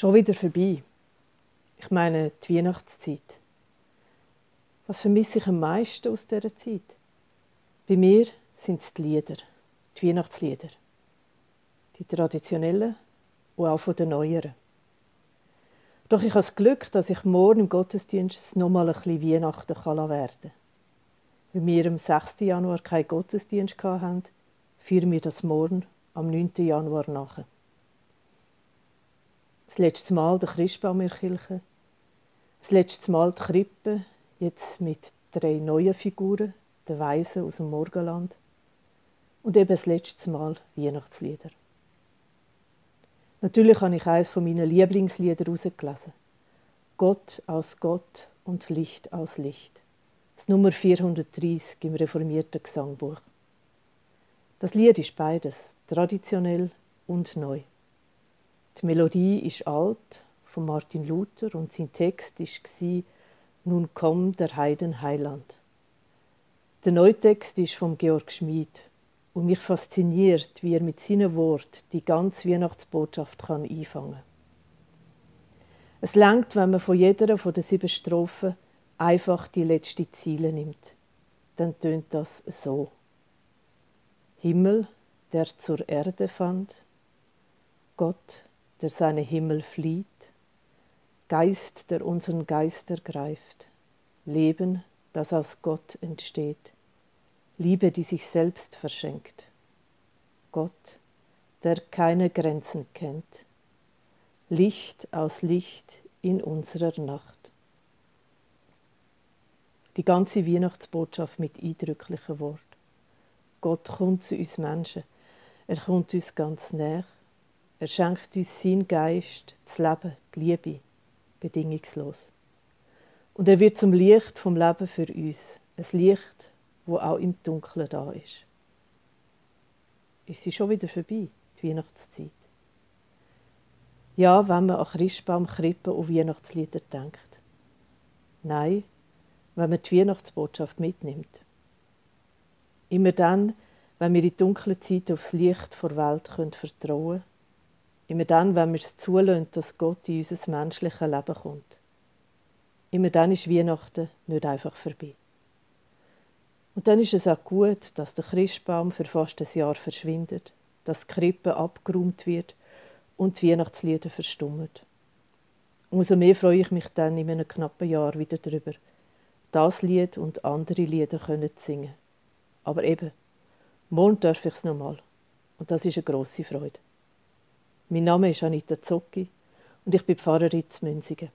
Schon wieder vorbei. Ich meine die Weihnachtszeit. Was vermisse ich am meisten aus dieser Zeit? Bei mir sind es die Lieder, die Weihnachtslieder. Die traditionellen und auch von den neueren. Doch ich habe das Glück, dass ich morgen im Gottesdienst noch mal ein bisschen Weihnachten werden kann. Weil wir am 6. Januar keinen Gottesdienst hatten, feiern wir das morgen am 9. Januar nach. Das letzte Mal der Christbaum in der Kirche, das letzte Mal die Krippe, jetzt mit drei neuen Figuren, der Weisen aus dem Morgenland und eben das letzte Mal Weihnachtslieder. Natürlich habe ich eines von meinen Lieblingslieder herausgelesen. Gott aus Gott und Licht aus Licht. Das Nummer 430 im reformierten Gesangbuch. Das Lied ist beides, traditionell und neu. Die Melodie ist alt, von Martin Luther, und sein Text war Nun komm der Heiden Heiland. Der Neutext ist von Georg Schmid und mich fasziniert, wie er mit seinen Worten die ganze Weihnachtsbotschaft kann einfangen kann. Es langt, wenn man von jeder von den sieben Strophen einfach die letzte Ziele nimmt. Dann tönt das so. Himmel, der zur Erde fand, Gott, der seine Himmel flieht, Geist, der unseren Geist ergreift, Leben, das aus Gott entsteht, Liebe, die sich selbst verschenkt, Gott, der keine Grenzen kennt, Licht aus Licht in unserer Nacht. Die ganze Weihnachtsbotschaft mit eindrücklichen Worten. Gott kommt zu uns Menschen. Er kommt uns ganz näher. Er schenkt uns seinen Geist, das Leben, die Liebe, bedingungslos. Und er wird zum Licht vom Leben für uns. Ein Licht, wo auch im Dunkeln da ist. Ist sie schon wieder vorbei, die Weihnachtszeit? Ja, wenn man an Christbaum, Krippen und Weihnachtslieder denkt. Nein, wenn man die Weihnachtsbotschaft mitnimmt. Immer dann, wenn wir in dunklen Zeiten aufs Licht der Welt vertrauen können, Immer dann, wenn wir es zulassen, dass Gott in unser menschliches Leben kommt. Immer dann ist Weihnachten nicht einfach vorbei. Und dann ist es auch gut, dass der Christbaum für fast ein Jahr verschwindet, dass die Krippe abgeräumt wird und die Weihnachtslieder verstummen. Umso mehr freue ich mich dann in einem knappen Jahr wieder darüber, das Lied und andere Lieder zu singen. Aber eben, morgen darf ich es nochmal. Und das ist eine grosse Freude. Mein Name ist Anita Zocki und ich bin Pfarrerin zu Münzigen.